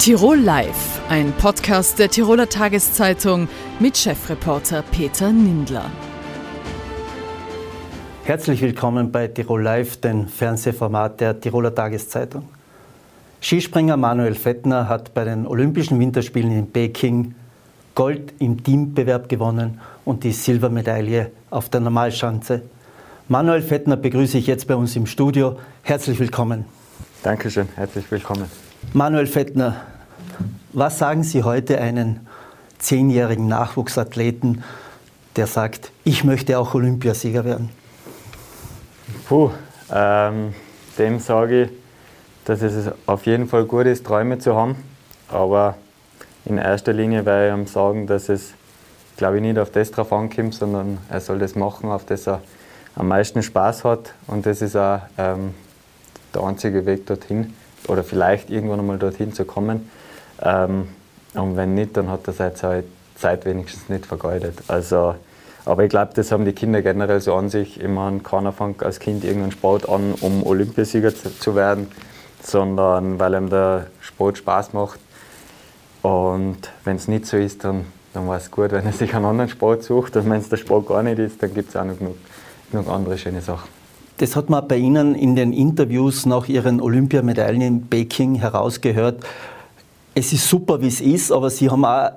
Tirol Live, ein Podcast der Tiroler Tageszeitung mit Chefreporter Peter Nindler. Herzlich willkommen bei Tirol Live, dem Fernsehformat der Tiroler Tageszeitung. Skispringer Manuel Fettner hat bei den Olympischen Winterspielen in Peking Gold im Teambewerb gewonnen und die Silbermedaille auf der Normalschanze. Manuel Fettner begrüße ich jetzt bei uns im Studio. Herzlich willkommen. Dankeschön, herzlich willkommen. Manuel Fettner, was sagen Sie heute einen zehnjährigen Nachwuchsathleten, der sagt, ich möchte auch Olympiasieger werden? Puh, ähm, dem sage ich, dass es auf jeden Fall gut ist, Träume zu haben. Aber in erster Linie werde ich ihm sagen, dass es, glaube ich, nicht auf das drauf ankommt, sondern er soll das machen, auf das er am meisten Spaß hat. Und das ist auch ähm, der einzige Weg dorthin oder vielleicht irgendwann einmal dorthin zu kommen. Ähm, und wenn nicht, dann hat er seine Zeit, Zeit wenigstens nicht vergeudet. Also, aber ich glaube, das haben die Kinder generell so an sich. Ich meine, keiner fängt als Kind irgendeinen Sport an, um Olympiasieger zu, zu werden, sondern weil ihm der Sport Spaß macht. Und wenn es nicht so ist, dann, dann war es gut, wenn er sich einen anderen Sport sucht. Und wenn es der Sport gar nicht ist, dann gibt es auch noch genug, genug andere schöne Sachen. Das hat man bei Ihnen in den Interviews nach Ihren Olympiamedaillen in Peking herausgehört. Es ist super, wie es ist, aber Sie haben auch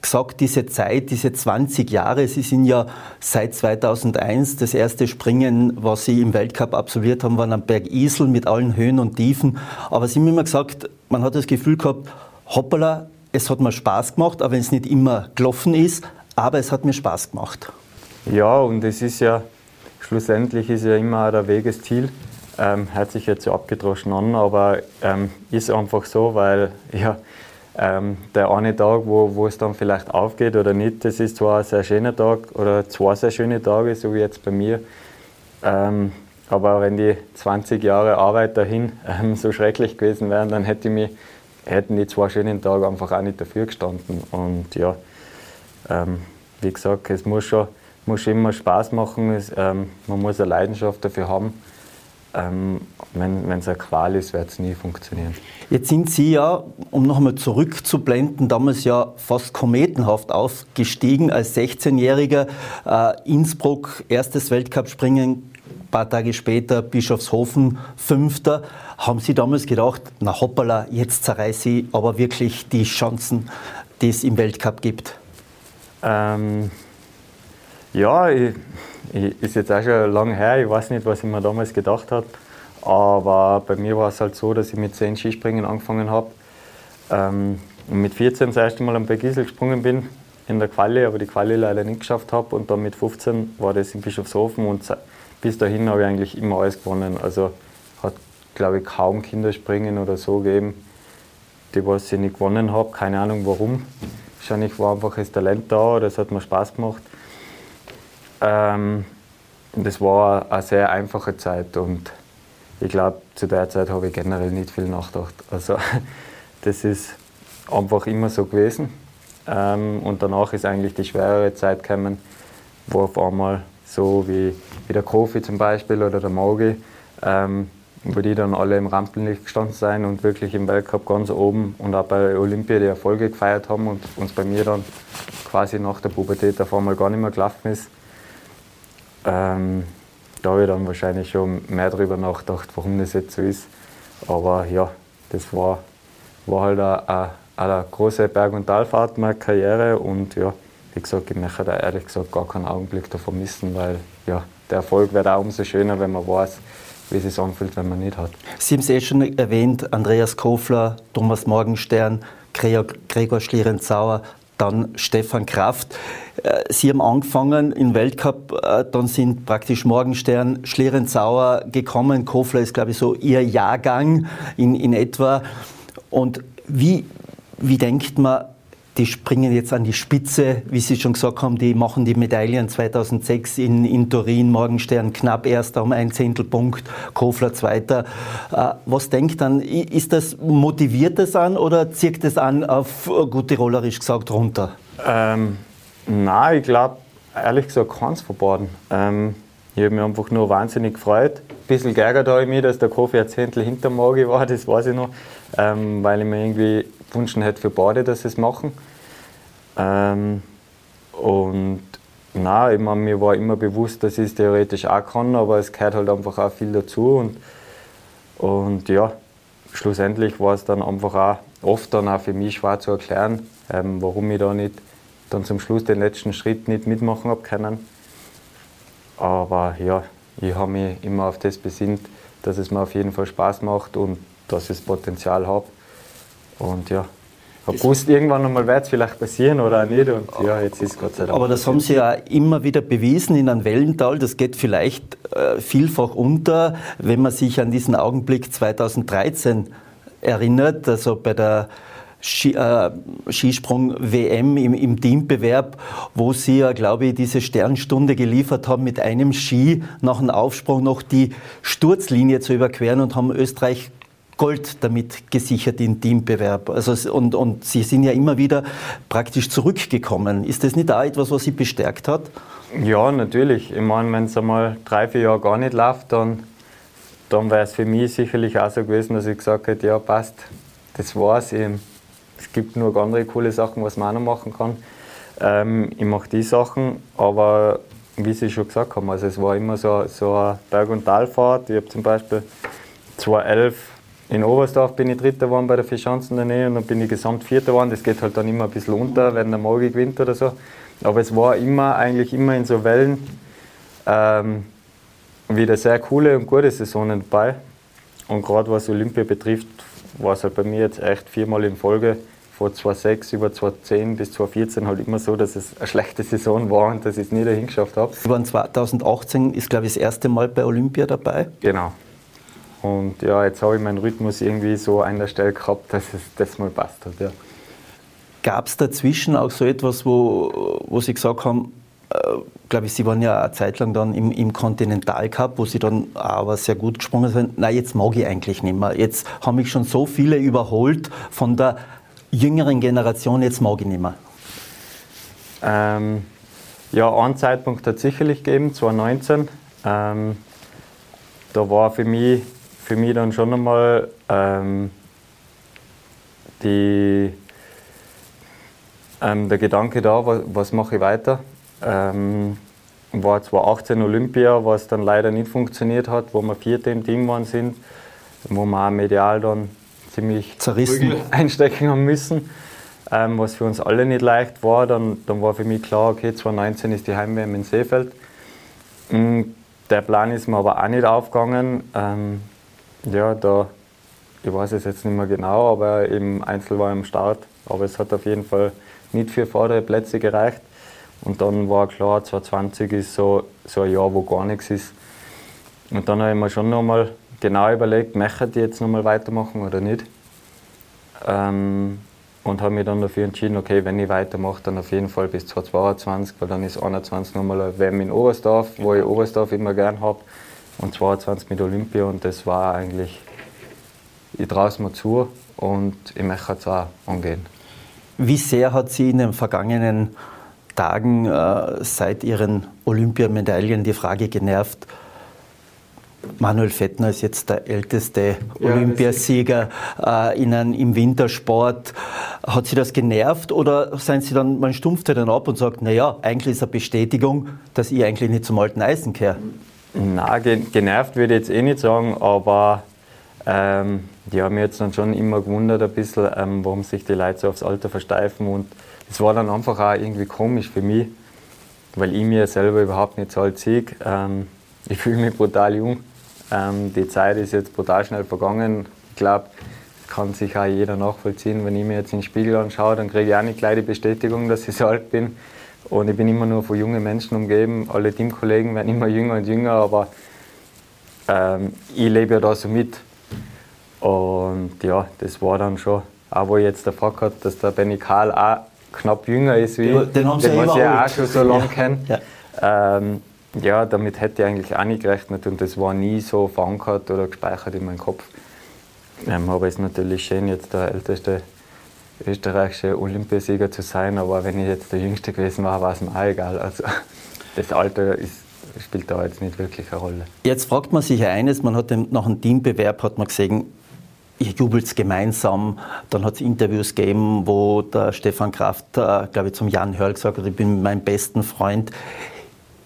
gesagt, diese Zeit, diese 20 Jahre, Sie sind ja seit 2001 das erste Springen, was Sie im Weltcup absolviert haben, war am Berg Isel mit allen Höhen und Tiefen. Aber Sie haben immer gesagt, man hat das Gefühl gehabt, hoppala, es hat mir Spaß gemacht, auch wenn es nicht immer gelaufen ist, aber es hat mir Spaß gemacht. Ja, und es ist ja, schlussendlich ist ja immer der Weg das Ziel. Ähm, hört sich jetzt so abgedroschen an, aber ähm, ist einfach so, weil ja, ähm, der eine Tag, wo, wo es dann vielleicht aufgeht oder nicht, das ist zwar ein sehr schöner Tag oder zwei sehr schöne Tage, so wie jetzt bei mir. Ähm, aber wenn die 20 Jahre Arbeit dahin ähm, so schrecklich gewesen wären, dann hätte mich, hätten die zwei schönen Tage einfach auch nicht dafür gestanden. Und ja, ähm, wie gesagt, es muss schon muss immer Spaß machen, es, ähm, man muss eine Leidenschaft dafür haben. Ähm, wenn es eine Qual ist, wird es nie funktionieren. Jetzt sind Sie ja, um noch einmal zurückzublenden, damals ja fast kometenhaft aufgestiegen als 16-Jähriger. Äh, Innsbruck, erstes Weltcup-Springen, ein paar Tage später Bischofshofen, Fünfter. Haben Sie damals gedacht, na hoppala, jetzt zerreiße ich aber wirklich die Chancen, die es im Weltcup gibt? Ähm, ja, ich, ich, ist jetzt auch schon lange her. Ich weiß nicht, was ich mir damals gedacht habe. Aber bei mir war es halt so, dass ich mit 10 Skispringen angefangen habe. Ähm, und mit 14 das erste Mal am Bergisel gesprungen bin in der Quali, aber die Quali leider nicht geschafft habe. Und dann mit 15 war das in Bischofshofen und bis dahin habe ich eigentlich immer alles gewonnen. Also hat, glaube ich, kaum Kinderspringen oder so gegeben, die was ich nicht gewonnen habe. Keine Ahnung warum. Wahrscheinlich war einfach das Talent da oder es hat mir Spaß gemacht. Ähm, das war eine sehr einfache Zeit und ich glaube, zu der Zeit habe ich generell nicht viel nachgedacht. Also das ist einfach immer so gewesen. Ähm, und danach ist eigentlich die schwerere Zeit gekommen, wo auf einmal so wie, wie der Kofi zum Beispiel oder der Maugi, ähm, wo die dann alle im Rampenlicht gestanden sind und wirklich im Weltcup ganz oben und auch bei Olympia die Erfolge gefeiert haben und uns bei mir dann quasi nach der Pubertät auf einmal gar nicht mehr gelaufen ist. Ähm, da habe ich dann wahrscheinlich schon mehr darüber nachgedacht, warum das jetzt so ist. Aber ja, das war, war halt eine, eine große Berg- und Talfahrt meiner Karriere und ja, wie gesagt, ich möchte da ehrlich gesagt gar keinen Augenblick davon missen, weil ja, der Erfolg wird auch umso schöner, wenn man weiß, wie es sich anfühlt, wenn man nicht hat. Sie haben es eh schon erwähnt, Andreas Kofler, Thomas Morgenstern, Gregor Schlierenzauer, dann Stefan Kraft. Äh, Sie haben angefangen im Weltcup, äh, dann sind praktisch Morgenstern, Schlierenzauer gekommen. Kofler ist, glaube ich, so Ihr Jahrgang in, in etwa. Und wie, wie denkt man, die springen jetzt an die Spitze, wie Sie schon gesagt haben, die machen die Medaillen 2006 in, in Turin, Morgenstern knapp erster um ein Zehntelpunkt, Kofler zweiter. Äh, was denkt dann, ist das, motiviert das an oder zieht das an auf, gut tirolerisch gesagt, runter? Ähm, nein, ich glaube, ehrlich gesagt, keins verboten. Ähm, ich habe mich einfach nur wahnsinnig gefreut. Ein bisschen geärgert habe ich mich, dass der Kofi ein Zehntel hinter Morgi war, das weiß ich noch, ähm, weil ich mir irgendwie gewünscht hätte für beide, dass sie es machen. Ähm, und nein, ich meine, mir war immer bewusst, dass ich es theoretisch auch kann, aber es gehört halt einfach auch viel dazu. Und, und ja, schlussendlich war es dann einfach auch oft dann auch für mich schwer zu erklären, ähm, warum ich da nicht dann zum Schluss den letzten Schritt nicht mitmachen habe können. Aber ja, ich habe mich immer auf das besinnt, dass es mir auf jeden Fall Spaß macht und dass ich das Potenzial habe. Und ja, habe gewusst, irgendwann einmal wird es vielleicht passieren oder auch nicht. Und ja, jetzt ist Gott sei Dank. Aber das haben Sie ja immer wieder bewiesen in einem Wellental. Das geht vielleicht äh, vielfach unter, wenn man sich an diesen Augenblick 2013 erinnert, also bei der äh, Skisprung-WM im, im, Teambewerb, wo Sie ja, glaube ich, diese Sternstunde geliefert haben, mit einem Ski nach dem Aufsprung noch die Sturzlinie zu überqueren und haben Österreich Gold damit gesichert im Teambewerb. Also, und, und Sie sind ja immer wieder praktisch zurückgekommen. Ist das nicht auch etwas, was Sie bestärkt hat? Ja, natürlich. Ich meine, wenn es einmal drei, vier Jahre gar nicht läuft, dann, dann wäre es für mich sicherlich auch so gewesen, dass ich gesagt hätte, ja passt, das war's. Ich, es gibt nur andere coole Sachen, was man auch noch machen kann. Ähm, ich mache die Sachen, aber wie Sie schon gesagt haben, also es war immer so, so eine Berg- und Talfahrt. Ich habe zum Beispiel 2011 in Oberstdorf bin ich Dritter geworden bei der Fischanzen in der Nähe und dann bin ich gesamt Vierter geworden. Das geht halt dann immer ein bisschen unter, wenn der Morgen gewinnt oder so. Aber es war immer, eigentlich immer in so Wellen ähm, wieder sehr coole und gute Saisonen dabei. Und gerade was Olympia betrifft, war es halt bei mir jetzt echt viermal in Folge von 2006 über 2010 bis 2014 halt immer so, dass es eine schlechte Saison war und dass ich es nie dahin geschafft habe. Über 2018 ist, glaube ich, das erste Mal bei Olympia dabei. Genau. Und ja, jetzt habe ich meinen Rhythmus irgendwie so an der Stelle gehabt, dass es das mal passt hat. Ja. Gab es dazwischen auch so etwas, wo, wo Sie gesagt haben, äh, glaube ich, Sie waren ja eine Zeit lang dann im, im Continental Cup, wo Sie dann aber sehr gut gesprungen sind. Nein, jetzt mag ich eigentlich nicht mehr. Jetzt haben mich schon so viele überholt von der jüngeren Generation, jetzt mag ich nicht mehr. Ähm, ja, einen Zeitpunkt hat es sicherlich gegeben, 2019. Ähm, da war für mich, für mich dann schon einmal ähm, die, ähm, der Gedanke da, was, was mache ich weiter. Ähm, war 2018 Olympia, was dann leider nicht funktioniert hat, wo wir Vierte im Team waren sind, wo wir auch medial dann ziemlich zerrissen einstecken haben müssen, ähm, was für uns alle nicht leicht war. Dann, dann war für mich klar, okay, 2019 ist die Heimwärme in Seefeld. Mm, der Plan ist mir aber auch nicht aufgegangen. Ähm, ja, da, ich weiß es jetzt nicht mehr genau, aber im Einzel war ich am Start. Aber es hat auf jeden Fall nicht für vordere Plätze gereicht. Und dann war klar, 2020 ist so, so ein Jahr, wo gar nichts ist. Und dann habe ich mir schon nochmal genau überlegt, möchte ich jetzt nochmal weitermachen oder nicht. Ähm, und habe mich dann dafür entschieden, okay, wenn ich weitermache, dann auf jeden Fall bis 2022, weil dann ist 21 nochmal eine WM in Oberstdorf, wo ich Oberstdorf immer gern habe, und 22 mit Olympia und das war eigentlich, ich traue es mir zu und ich möchte es auch angehen. Wie sehr hat Sie in den vergangenen Tagen äh, seit Ihren Olympiamedaillen die Frage genervt, Manuel Fettner ist jetzt der älteste ja, Olympiasieger äh, in einem, im Wintersport. Hat Sie das genervt oder seien Sie dann, man stumpft dann ab und sagt, naja, eigentlich ist eine Bestätigung, dass ich eigentlich nicht zum alten Eisen kehre? Nein, genervt würde ich jetzt eh nicht sagen, aber ähm, die haben mich jetzt dann schon immer gewundert ein bisschen, ähm, warum sich die Leute so aufs Alter versteifen und es war dann einfach auch irgendwie komisch für mich, weil ich mir selber überhaupt nicht so alt sehe. Ähm, ich fühle mich brutal jung. Ähm, die Zeit ist jetzt brutal schnell vergangen. Ich glaube, kann sich auch jeder nachvollziehen. Wenn ich mir jetzt in den Spiegel anschaue, dann kriege ich auch nicht gleich die Bestätigung, dass ich so alt bin. Und ich bin immer nur von jungen Menschen umgeben. Alle Teamkollegen werden immer jünger und jünger, aber ähm, ich lebe ja da so mit. Und ja, das war dann schon, auch wo ich jetzt erfragt habe, dass der Benny Karl auch knapp jünger ist wie ich, den, haben den man ja auch schon so lange ja. kennt. Ja. Ähm, ja, damit hätte ich eigentlich auch nicht gerechnet und das war nie so verankert oder gespeichert in meinem Kopf. Ähm, aber es ist natürlich schön, jetzt der älteste österreichische Olympiasieger zu sein, aber wenn ich jetzt der Jüngste gewesen war, war es mir auch egal. Also das Alter ist, spielt da jetzt nicht wirklich eine Rolle. Jetzt fragt man sich eines, man hat nach einem Teambewerb hat man gesehen, ihr jubelt gemeinsam. Dann hat es Interviews gegeben, wo der Stefan Kraft, äh, glaube ich, zum Jan Hörl gesagt hat, ich bin mein besten Freund.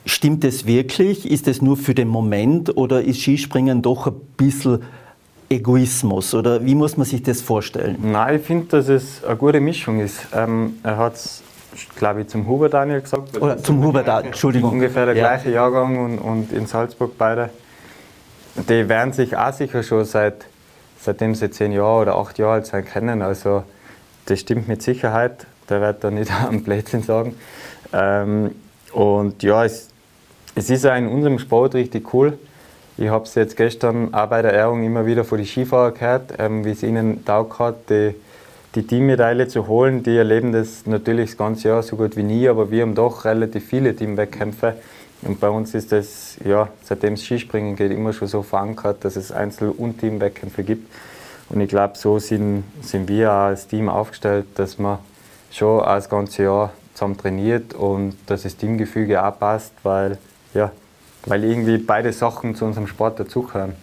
Stimmt es wirklich? Ist es nur für den Moment oder ist Skispringen doch ein bisschen Egoismus? Oder wie muss man sich das vorstellen? Nein, ich finde, dass es eine gute Mischung ist. Ähm, er hat es, glaube ich, zum Huber Daniel gesagt. Oder zum Huber Daniel, Entschuldigung. Ungefähr der ja. gleiche Jahrgang und, und in Salzburg beide. Die werden sich auch sicher schon seit, seitdem sie zehn Jahre oder acht Jahre alt sind kennen. Also das stimmt mit Sicherheit. Der wird da nicht am Blödsinn sagen. Ähm, und ja, es, es ist auch in unserem Sport richtig cool. Ich habe es jetzt gestern auch bei der Ehrung immer wieder von den Skifahrern gehört, ähm, wie es ihnen taugt hat, die, die Teammedaille zu holen. Die erleben das natürlich das ganze Jahr so gut wie nie, aber wir haben doch relativ viele Teamwettkämpfe. Und bei uns ist das, ja, seitdem es Skispringen geht, immer schon so verankert, dass es Einzel- und Teamwettkämpfe gibt. Und ich glaube, so sind, sind wir auch als Team aufgestellt, dass man schon das ganze Jahr zusammen trainiert und dass das Teamgefüge auch passt, weil ja, weil irgendwie beide Sachen zu unserem Sport dazugehören.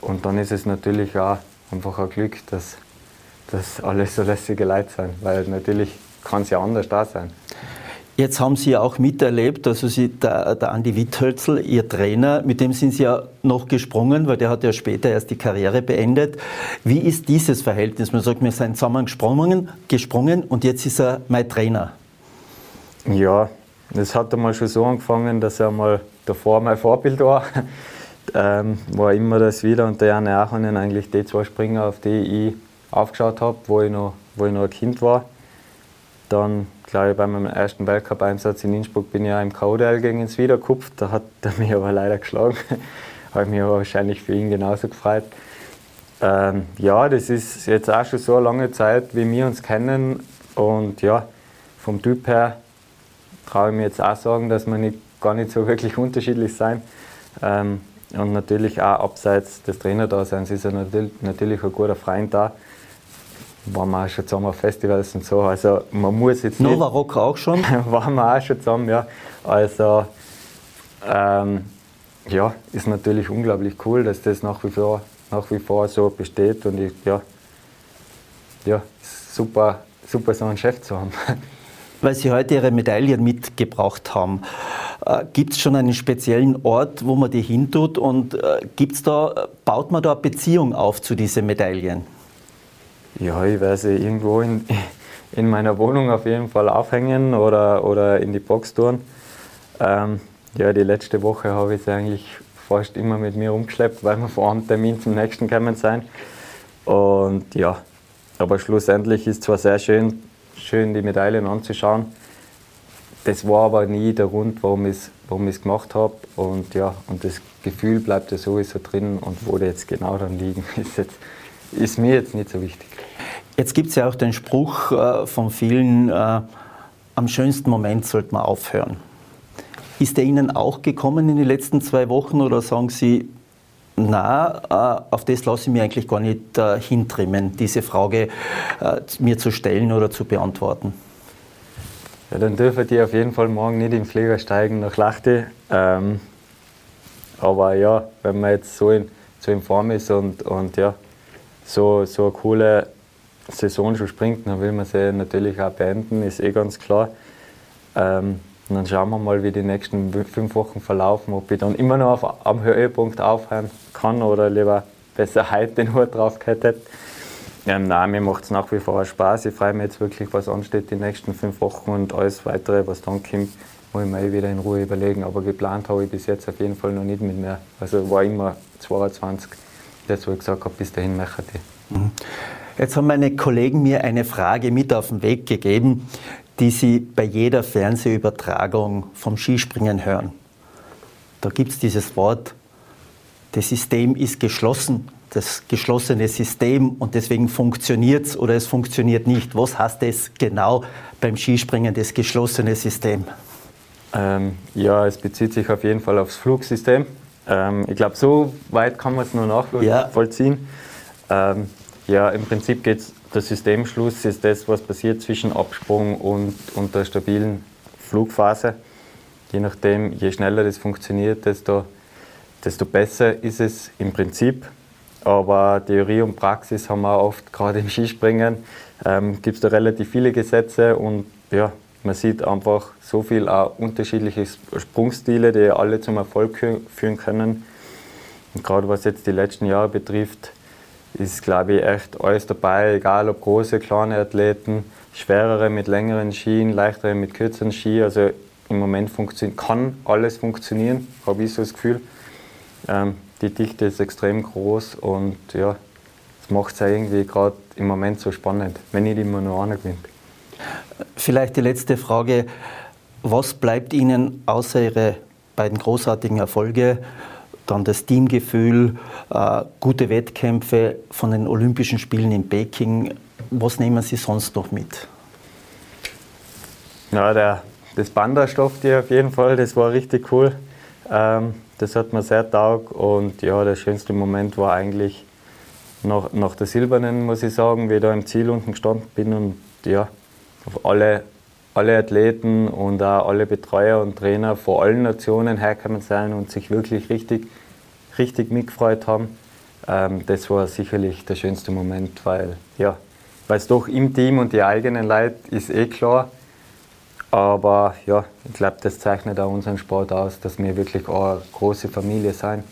Und dann ist es natürlich auch einfach ein Glück, dass, dass alle so lässige Leute sind, weil natürlich kann es ja anders da sein. Jetzt haben Sie ja auch miterlebt, also Sie, der, der Andi Witthölzl, Ihr Trainer, mit dem sind Sie ja noch gesprungen, weil der hat ja später erst die Karriere beendet. Wie ist dieses Verhältnis? Man sagt, wir sind zusammen gesprungen, gesprungen und jetzt ist er mein Trainer. Ja, das hat einmal schon so angefangen, dass er mal davor mein Vorbild war. ähm, war immer das wieder und der Janne Achonen eigentlich die zwei Springer, auf die ich aufgeschaut habe, wo, ich noch, wo ich noch ein Kind war. Dann, glaube ich, bei meinem ersten Weltcup-Einsatz in Innsbruck bin ich auch im KDL gegen ins Wiederkupft. Da hat er mich aber leider geschlagen. habe mich aber wahrscheinlich für ihn genauso gefreut. Ähm, ja, das ist jetzt auch schon so eine lange Zeit, wie wir uns kennen. Und ja, vom Typ her traue ich mir jetzt auch sagen, dass wir nicht, gar nicht so wirklich unterschiedlich sein. Ähm, und natürlich auch abseits des Trainerdaseins ist er natürlich, ein guter Freund da. Waren wir auch schon zusammen auf Festivals und so. Also man muss jetzt Nova Rock auch schon? waren wir auch schon zusammen, ja. Also ähm, ja, ist natürlich unglaublich cool, dass das nach wie vor, nach wie vor so besteht und ich, ja, ja, super, super so einen Chef zu haben. weil Sie heute Ihre Medaillen mitgebracht haben. Äh, gibt es schon einen speziellen Ort, wo man die hintut und äh, gibt's da, baut man da eine Beziehung auf zu diesen Medaillen? Ja, ich werde sie irgendwo in, in meiner Wohnung auf jeden Fall aufhängen oder, oder in die Box tun. Ähm, ja, die letzte Woche habe ich sie eigentlich fast immer mit mir umgeschleppt, weil wir vor einem Termin zum nächsten gekommen sind. Und ja, aber schlussendlich ist zwar sehr schön, schön die Medaillen anzuschauen. Das war aber nie der Grund, warum ich es warum gemacht habe. Und, ja, und das Gefühl bleibt ja sowieso drin. Und wo die jetzt genau dann liegen, ist, jetzt, ist mir jetzt nicht so wichtig. Jetzt gibt es ja auch den Spruch äh, von vielen, äh, am schönsten Moment sollte man aufhören. Ist der Ihnen auch gekommen in den letzten zwei Wochen oder sagen Sie, na, äh, auf das lasse ich mich eigentlich gar nicht äh, hintrimmen, diese Frage mir zu stellen oder zu beantworten. Ja, dann dürfen die auf jeden Fall morgen nicht im Flieger steigen nach Lachte. Ähm, aber ja, wenn man jetzt so in, so in Form ist und, und ja, so, so eine coole Saison schon springt, dann will man sie natürlich auch beenden, ist eh ganz klar. Ähm, und dann schauen wir mal, wie die nächsten fünf Wochen verlaufen, ob ich dann immer noch auf, am Höhepunkt aufhören kann oder lieber besser heute den Hut drauf hätte. Ähm, nein, mir macht es nach wie vor Spaß. Ich freue mich jetzt wirklich, was ansteht die nächsten fünf Wochen und alles weitere, was dann kommt, muss ich mir eh wieder in Ruhe überlegen. Aber geplant habe ich bis jetzt auf jeden Fall noch nicht mit mehr. Also war immer 22, das wo ich gesagt habe, bis dahin möchte ich. Mhm. Jetzt haben meine Kollegen mir eine Frage mit auf den Weg gegeben, die Sie bei jeder Fernsehübertragung vom Skispringen hören. Da gibt es dieses Wort, das System ist geschlossen, das geschlossene System und deswegen funktioniert es oder es funktioniert nicht. Was heißt das genau beim Skispringen, das geschlossene System? Ähm, ja, es bezieht sich auf jeden Fall aufs Flugsystem. Ähm, ich glaube, so weit kann man es nur nachvollziehen. Ja, ähm, ja im Prinzip geht es der Systemschluss ist das, was passiert zwischen Absprung und, und der stabilen Flugphase. Je nachdem, je schneller das funktioniert, desto, desto besser ist es im Prinzip. Aber Theorie und Praxis haben wir oft, gerade im Skispringen, ähm, gibt es da relativ viele Gesetze und ja, man sieht einfach so viel auch unterschiedliche Sprungstile, die alle zum Erfolg führen können. Und gerade was jetzt die letzten Jahre betrifft, ist, glaube ich, echt alles dabei, egal ob große, kleine Athleten, schwerere mit längeren Skien, leichtere mit kürzeren Ski. Also im Moment kann alles funktionieren, habe ich so das Gefühl. Ähm, die Dichte ist extrem groß und ja, das macht es ja irgendwie gerade im Moment so spannend, wenn nicht immer nur einer gewinnt. Vielleicht die letzte Frage. Was bleibt Ihnen außer Ihre beiden großartigen Erfolge, dann das Teamgefühl, äh, gute Wettkämpfe von den Olympischen Spielen in Peking? Was nehmen Sie sonst noch mit? Ja, der, das Bandastoff dir auf jeden Fall, das war richtig cool. Ähm, das hat mir sehr taugt und ja, der schönste Moment war eigentlich nach, nach der Silbernen, muss ich sagen, wie ich da im Ziel unten gestanden bin und ja, auf alle, alle Athleten und auch alle Betreuer und Trainer von allen Nationen hergekommen sein und sich wirklich richtig, richtig mitgefreut haben. Ähm, das war sicherlich der schönste Moment, weil ja, es doch im Team und die eigenen Leute ist eh klar. Aber ja, ich glaube, das zeichnet auch unseren Sport aus, dass wir wirklich eine große Familie sind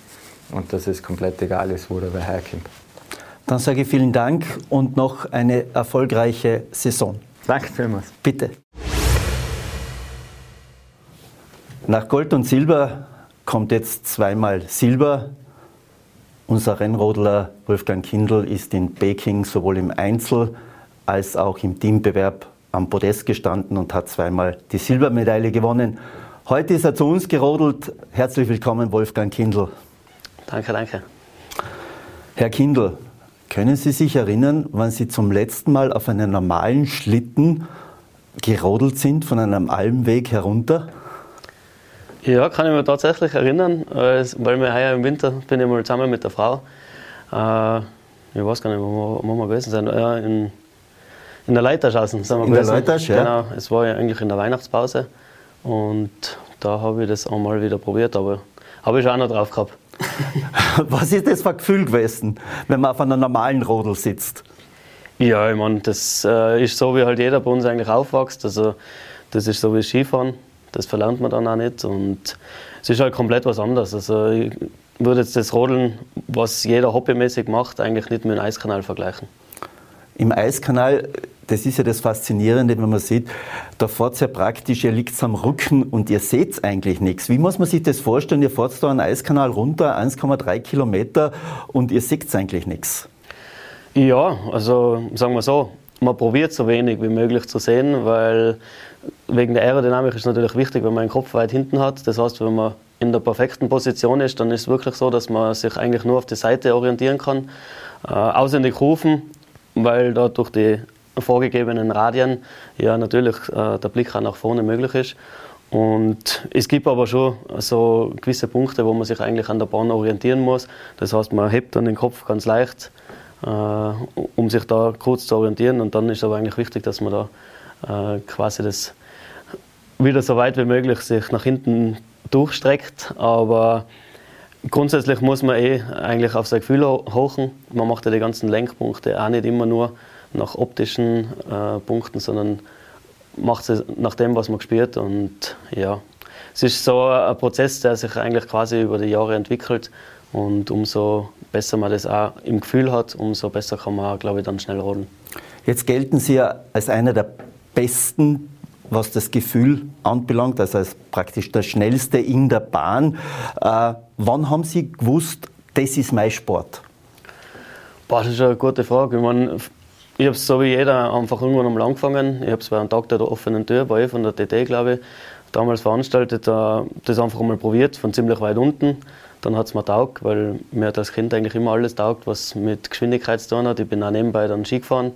und dass es komplett egal ist, wo wer herkommt. Dann sage ich vielen Dank und noch eine erfolgreiche Saison. Danke vielmals. Bitte. Nach Gold und Silber kommt jetzt zweimal Silber. Unser Rennrodler Wolfgang Kindl ist in Peking sowohl im Einzel als auch im Teambewerb am Podest gestanden und hat zweimal die Silbermedaille gewonnen. Heute ist er zu uns gerodelt. Herzlich willkommen, Wolfgang Kindl. Danke, danke. Herr Kindl, können Sie sich erinnern, wann Sie zum letzten Mal auf einem normalen Schlitten gerodelt sind, von einem Almweg herunter? Ja, kann ich mir tatsächlich erinnern, weil wir heuer im Winter bin ich mal zusammen mit der Frau, äh, ich weiß gar nicht, wo wir, wo wir gewesen sind, ja, in, in der Leiterschausen sind wir in gewesen. In der Leitasch, ja. Genau, es war ja eigentlich in der Weihnachtspause und da habe ich das einmal wieder probiert, aber habe ich schon auch noch drauf gehabt. Was ist das für ein Gefühl gewesen, wenn man auf einer normalen Rodel sitzt? Ja, ich meine, das äh, ist so, wie halt jeder bei uns eigentlich aufwächst. Also, das ist so wie Skifahren. Das verlernt man dann auch nicht. Und es ist halt komplett was anderes. Also, ich würde jetzt das Rodeln, was jeder hobbymäßig macht, eigentlich nicht mit dem Eiskanal vergleichen. Im Eiskanal das ist ja das Faszinierende, wenn man sieht, da fahrt es ja praktisch, ihr liegt am Rücken und ihr seht eigentlich nichts. Wie muss man sich das vorstellen? Ihr fahrt da einen Eiskanal runter, 1,3 Kilometer und ihr seht eigentlich nichts. Ja, also sagen wir so, man probiert so wenig wie möglich zu sehen, weil wegen der Aerodynamik ist es natürlich wichtig, wenn man den Kopf weit hinten hat. Das heißt, wenn man in der perfekten Position ist, dann ist es wirklich so, dass man sich eigentlich nur auf die Seite orientieren kann. Äh, auswendig rufen, weil da durch die vorgegebenen Radien ja natürlich äh, der Blick auch nach vorne möglich ist. Und es gibt aber schon so gewisse Punkte, wo man sich eigentlich an der Bahn orientieren muss. Das heißt, man hebt dann den Kopf ganz leicht, äh, um sich da kurz zu orientieren. Und dann ist aber eigentlich wichtig, dass man da äh, quasi das wieder so weit wie möglich sich nach hinten durchstreckt. Aber grundsätzlich muss man eh eigentlich auf sein Gefühl hochen. Man macht ja die ganzen Lenkpunkte auch nicht immer nur nach optischen äh, Punkten, sondern macht es nach dem, was man gespielt. Und ja, es ist so ein Prozess, der sich eigentlich quasi über die Jahre entwickelt. Und umso besser man das auch im Gefühl hat, umso besser kann man, glaube ich, dann schnell rodeln. Jetzt gelten Sie ja als einer der besten, was das Gefühl anbelangt, also als praktisch der schnellste in der Bahn. Äh, wann haben Sie gewusst, das ist mein Sport? Boah, das ist eine gute Frage. Ich meine, ich habe es so wie jeder einfach irgendwann einmal angefangen. Ich habe es bei einem Tag der offenen Tür bei von der TT, glaube ich, damals veranstaltet, äh, das einfach einmal probiert, von ziemlich weit unten. Dann hat es mir taugt, weil mir hat als Kind eigentlich immer alles taugt, was mit Geschwindigkeit zu tun hat. Ich bin auch nebenbei dann Ski gefahren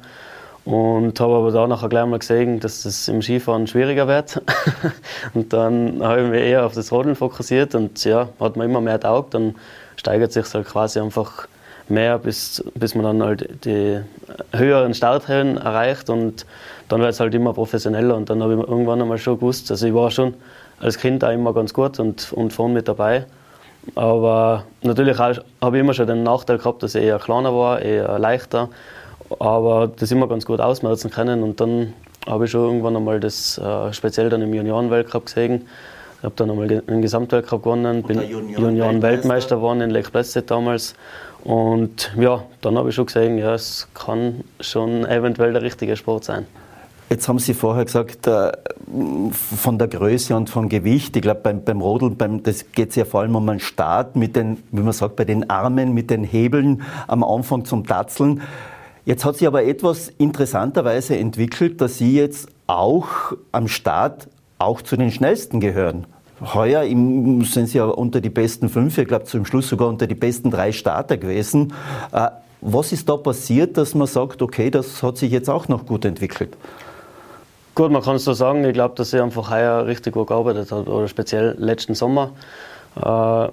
und habe aber da nachher gleich mal gesehen, dass es im Skifahren schwieriger wird. und dann habe ich mich eher auf das Rodeln fokussiert und ja, hat mir immer mehr taugt. Dann steigert sich halt quasi einfach mehr, bis, bis man dann halt die höheren Starthöhen erreicht und dann wird es halt immer professioneller und dann habe ich irgendwann einmal schon gewusst, also ich war schon als Kind auch immer ganz gut und, und vorne mit dabei Aber natürlich habe ich immer schon den Nachteil gehabt, dass ich eher kleiner war, eher leichter. Aber das immer ganz gut ausmerzen können. Und dann habe ich schon irgendwann einmal das äh, speziell dann im Junioren-Weltcup gesehen. Ich habe dann einmal den Gesamtweltcup gewonnen, bin Junioren-Weltmeister geworden in Lech Placid damals. Und ja, dann habe ich schon gesehen, ja, es kann schon eventuell der richtige Sport sein. Jetzt haben Sie vorher gesagt, äh, von der Größe und vom Gewicht. Ich glaube, beim, beim Rodeln, beim, das geht es ja vor allem um einen Start mit den, wie man sagt, bei den Armen, mit den Hebeln am Anfang zum Tatzeln. Jetzt hat sich aber etwas interessanterweise entwickelt, dass Sie jetzt auch am Start auch zu den Schnellsten gehören. Heuer im, sind Sie ja unter die besten fünf, ich glaube zum Schluss sogar unter die besten drei Starter gewesen. Äh, was ist da passiert, dass man sagt, okay, das hat sich jetzt auch noch gut entwickelt? Gut, man kann es so sagen. Ich glaube, dass sie einfach heuer richtig gut gearbeitet hat, oder speziell letzten Sommer. Äh,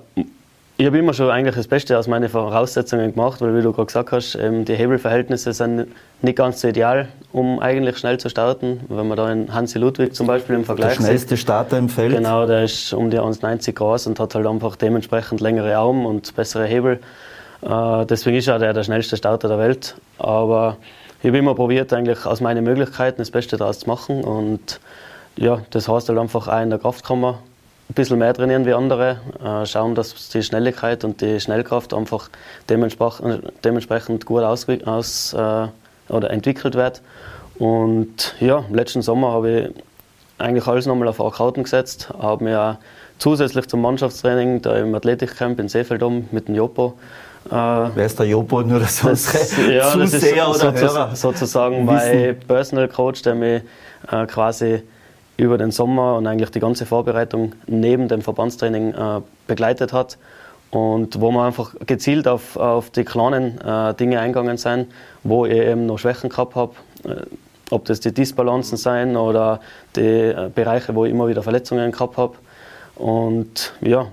ich habe immer schon eigentlich das Beste aus meinen Voraussetzungen gemacht, weil wie du gerade gesagt hast, ähm, die Hebelverhältnisse sind nicht ganz so ideal, um eigentlich schnell zu starten. Wenn man da in Hansi Ludwig zum Beispiel im Vergleich Der schnellste sieht, Starter im Feld. Genau, der ist um die 1,90 groß und hat halt einfach dementsprechend längere Arme und bessere Hebel. Äh, deswegen ist er der, der schnellste Starter der Welt. Aber ich habe immer probiert, eigentlich aus meinen Möglichkeiten das Beste daraus zu machen. Und ja, das heißt halt einfach auch in der Kraftkammer ein bisschen mehr trainieren wie andere, äh, schauen, dass die Schnelligkeit und die Schnellkraft einfach dementsprechend, dementsprechend gut aus, aus äh, oder entwickelt wird. Und ja, letzten Sommer habe ich eigentlich alles nochmal auf Akkorden gesetzt, habe mir zusätzlich zum Mannschaftstraining da im Athletikcamp in Seefeldom mit dem Jopo äh, Wer ist der Jopo? Nur das, das ja, Zuseher das ist oder Hörer sozusagen mein Personal Coach, der mich äh, quasi über den Sommer und eigentlich die ganze Vorbereitung neben dem Verbandstraining äh, begleitet hat und wo wir einfach gezielt auf, auf die kleinen äh, Dinge eingegangen sind, wo ich eben noch Schwächen gehabt habe. Äh, ob das die Disbalancen sein oder die äh, Bereiche, wo ich immer wieder Verletzungen gehabt habe. Und ja,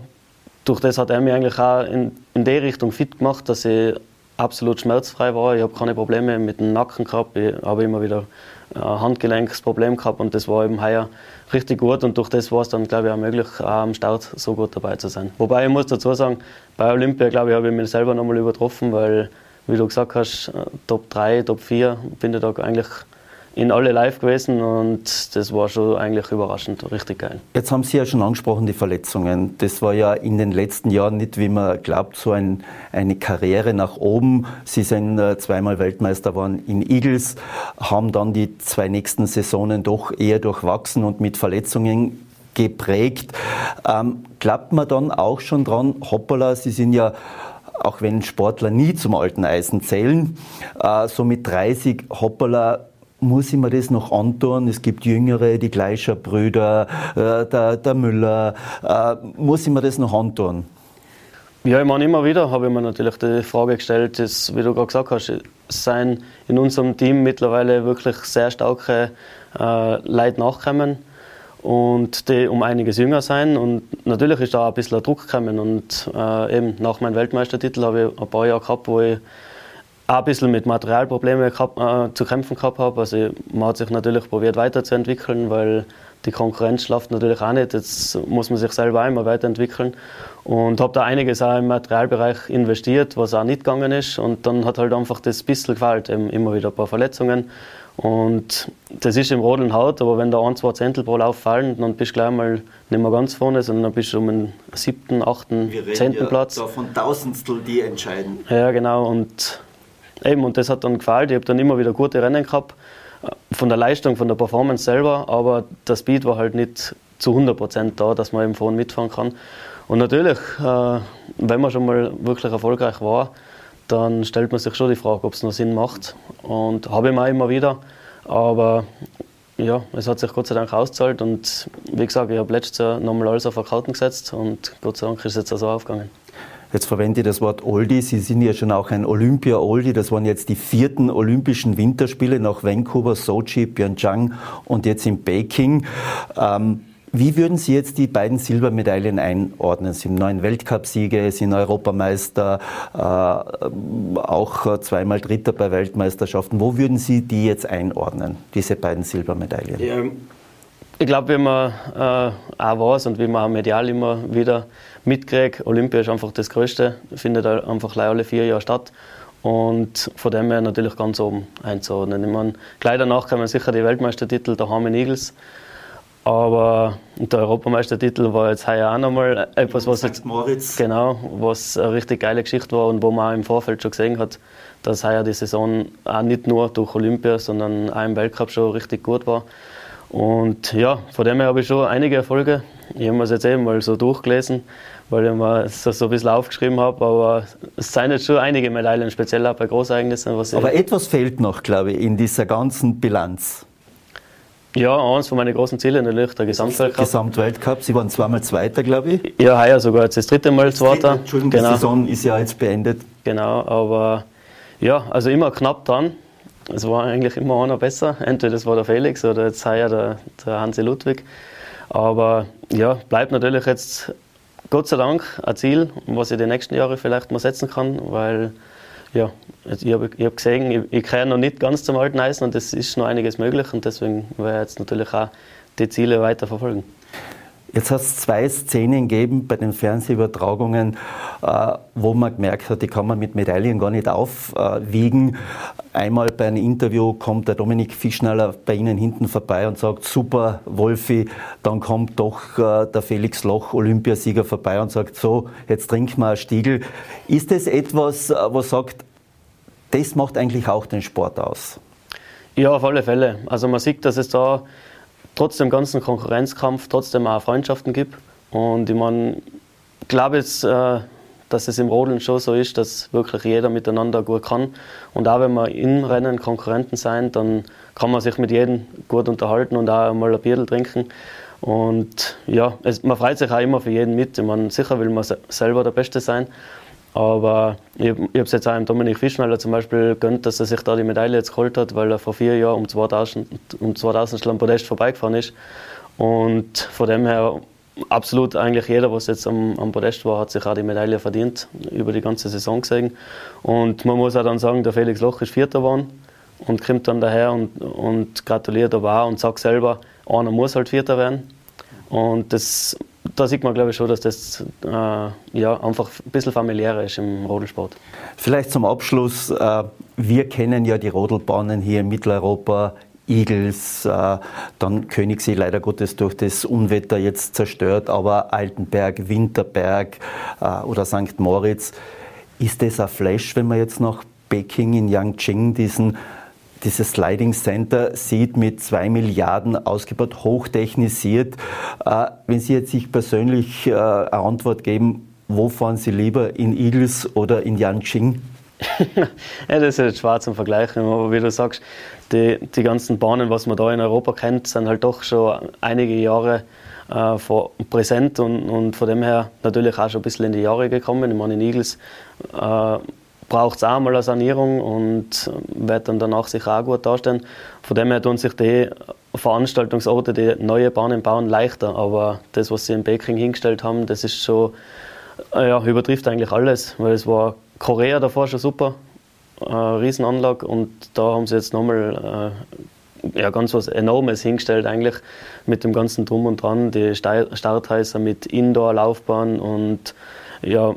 durch das hat er mich eigentlich auch in, in die Richtung fit gemacht, dass ich absolut schmerzfrei war. Ich habe keine Probleme mit dem Nacken gehabt. Ich habe immer wieder Handgelenksproblem gehabt und das war eben heuer richtig gut und durch das war es dann, glaube ich, auch möglich, auch am Start so gut dabei zu sein. Wobei ich muss dazu sagen, bei Olympia, glaube ich, habe ich mich selber nochmal übertroffen, weil, wie du gesagt hast, Top 3, Top 4 bin ich da eigentlich in alle live gewesen und das war schon eigentlich überraschend, richtig geil. Jetzt haben Sie ja schon angesprochen, die Verletzungen. Das war ja in den letzten Jahren nicht, wie man glaubt, so ein, eine Karriere nach oben. Sie sind äh, zweimal Weltmeister waren in Eagles, haben dann die zwei nächsten Saisonen doch eher durchwachsen und mit Verletzungen geprägt. Ähm, glaubt man dann auch schon dran, hoppala, Sie sind ja auch wenn Sportler nie zum alten Eisen zählen, äh, so mit 30, hoppala, muss ich mir das noch antun? Es gibt Jüngere, die Gleicher Brüder, äh, der, der, Müller. Äh, muss ich mir das noch antun? Ja, ich meine, immer wieder habe ich mir natürlich die Frage gestellt, dass, wie du gerade gesagt hast, es seien in unserem Team mittlerweile wirklich sehr starke äh, Leute nachkommen und die um einiges jünger sein. Und natürlich ist da ein bisschen Druck gekommen. Und äh, eben nach meinem Weltmeistertitel habe ich ein paar Jahre gehabt, wo ich auch ein bisschen mit Materialproblemen gehabt, äh, zu kämpfen gehabt habe. Also man hat sich natürlich probiert weiterzuentwickeln, weil die Konkurrenz schlaft natürlich auch nicht. Jetzt muss man sich selber auch immer weiterentwickeln. Und habe da einiges auch im Materialbereich investiert, was auch nicht gegangen ist. Und dann hat halt einfach das bisschen gefällt, eben immer wieder ein paar Verletzungen. Und das ist im Rodeln hart, aber wenn da ein, zwei Zehntel pro Lauf fallen, dann bist du gleich mal nicht mehr ganz vorne, sondern dann bist du um den siebten, achten, zehnten ja Platz. Da von Tausendstel, die entscheiden. Ja, genau. Und Eben, und das hat dann gefallen. Ich habe dann immer wieder gute Rennen gehabt, äh, von der Leistung, von der Performance selber, aber der Speed war halt nicht zu 100% da, dass man eben vorne mitfahren kann. Und natürlich, äh, wenn man schon mal wirklich erfolgreich war, dann stellt man sich schon die Frage, ob es noch Sinn macht. Und habe ich mir immer wieder. Aber ja, es hat sich Gott sei Dank ausgezahlt. Und wie gesagt, ich habe letztes Jahr nochmal alles auf Karten gesetzt und Gott sei Dank ist es jetzt auch so aufgegangen. Jetzt verwende ich das Wort Oldie. Sie sind ja schon auch ein Olympia-Oldie. Das waren jetzt die vierten Olympischen Winterspiele nach Vancouver, Sochi, Pyeongchang und jetzt in Peking. Ähm, wie würden Sie jetzt die beiden Silbermedaillen einordnen? Sie sind neun Weltcupsiege, sind Europameister, äh, auch zweimal Dritter bei Weltmeisterschaften. Wo würden Sie die jetzt einordnen, diese beiden Silbermedaillen? Ja, ich glaube, wie man äh, auch weiß und wie man auch medial immer wieder mitkriegt, Olympia ist einfach das Größte, findet einfach alle vier Jahre statt. Und von dem her natürlich ganz oben einzuordnen. Ich meine, gleich danach kommen sicher die Weltmeistertitel der Harmen Eagles. Aber der Europameistertitel war jetzt heuer auch nochmal etwas, was jetzt, Moritz. genau, was eine richtig geile Geschichte war und wo man auch im Vorfeld schon gesehen hat, dass heuer die Saison auch nicht nur durch Olympia, sondern auch im Weltcup schon richtig gut war. Und ja, von dem her habe ich schon einige Erfolge. Ich habe mir das jetzt eben mal so durchgelesen, weil ich mir das so ein bisschen aufgeschrieben habe. Aber es sind jetzt schon einige Medaillen, speziell auch bei Großereignissen. Was aber etwas fehlt noch, glaube ich, in dieser ganzen Bilanz. Ja, eines von meinen großen Zielen natürlich der Gesamtweltcup. Gesamtweltcup, Sie waren zweimal Zweiter, glaube ich. Ja, heuer sogar jetzt das dritte Mal Zweiter. Entschuldigung, genau. die Saison ist ja jetzt beendet. Genau, aber ja, also immer knapp dran. Es war eigentlich immer einer besser. Entweder das war der Felix oder jetzt heuer der, der Hansi Ludwig. Aber ja, bleibt natürlich jetzt Gott sei Dank ein Ziel, was ich die nächsten Jahre vielleicht mal setzen kann, weil ja, ich habe hab gesehen, ich, ich kehre noch nicht ganz zum alten Eisen und es ist noch einiges möglich und deswegen werde ich jetzt natürlich auch die Ziele weiter verfolgen. Jetzt hat es zwei Szenen gegeben bei den Fernsehübertragungen, äh, wo man gemerkt hat, die kann man mit Medaillen gar nicht aufwiegen. Einmal bei einem Interview kommt der Dominik Fischnaller bei Ihnen hinten vorbei und sagt, super, Wolfi. Dann kommt doch äh, der Felix Loch, Olympiasieger, vorbei und sagt, so, jetzt trinken wir einen Stiegel. Ist das etwas, äh, was sagt, das macht eigentlich auch den Sport aus? Ja, auf alle Fälle. Also man sieht, dass es da trotz dem ganzen Konkurrenzkampf trotzdem auch Freundschaften gibt. Und ich meine, glaube jetzt, äh, dass es im Rodeln schon so ist, dass wirklich jeder miteinander gut kann. Und auch wenn wir im Rennen Konkurrenten sein, dann kann man sich mit jedem gut unterhalten und auch mal ein Bier trinken. Und ja, es, man freut sich auch immer für jeden mit. Ich meine, sicher will man selber der Beste sein. Aber ich, ich habe es jetzt auch im Dominik Fischmeier zum Beispiel gönnt, dass er sich da die Medaille jetzt geholt hat, weil er vor vier Jahren um 2000, um 2000 am Podest vorbeigefahren ist. Und von dem her absolut eigentlich jeder, was jetzt am, am Podest war, hat sich auch die Medaille verdient, über die ganze Saison gesehen. Und man muss auch dann sagen, der Felix Loch ist Vierter geworden und kommt dann daher und, und gratuliert aber auch und sagt selber, einer muss halt Vierter werden. Und das da sieht man, glaube ich, schon, dass das äh, ja, einfach ein bisschen familiärer ist im Rodelsport. Vielleicht zum Abschluss, äh, wir kennen ja die Rodelbahnen hier in Mitteleuropa, Igels, äh, dann Königssee leider Gottes durch das Unwetter jetzt zerstört, aber Altenberg, Winterberg äh, oder St. Moritz. Ist das ein Flash, wenn man jetzt nach Peking in Yangqing diesen dieses Sliding Center sieht mit zwei Milliarden ausgebaut, hochtechnisiert. Äh, wenn Sie jetzt sich persönlich äh, eine Antwort geben, wo fahren Sie lieber, in Eagles oder in Yanqing? ja, das ist jetzt schwer zum Vergleichen, aber wie du sagst, die, die ganzen Bahnen, was man da in Europa kennt, sind halt doch schon einige Jahre äh, vor, präsent und, und von dem her natürlich auch schon ein bisschen in die Jahre gekommen. Ich meine, in Eagles äh, braucht es auch mal eine Sanierung und wird dann danach sich auch gut darstellen. Von dem her tun sich die Veranstaltungsorte, die neue Bahnen bauen, leichter. Aber das, was sie in Peking hingestellt haben, das ist schon, äh, ja, übertrifft eigentlich alles. Weil es war Korea davor schon super, eine Riesenanlage und da haben sie jetzt nochmal äh, ja, ganz was Enormes hingestellt eigentlich mit dem ganzen Drum und Dran, die Starthäuser mit Indoor-Laufbahn und ja,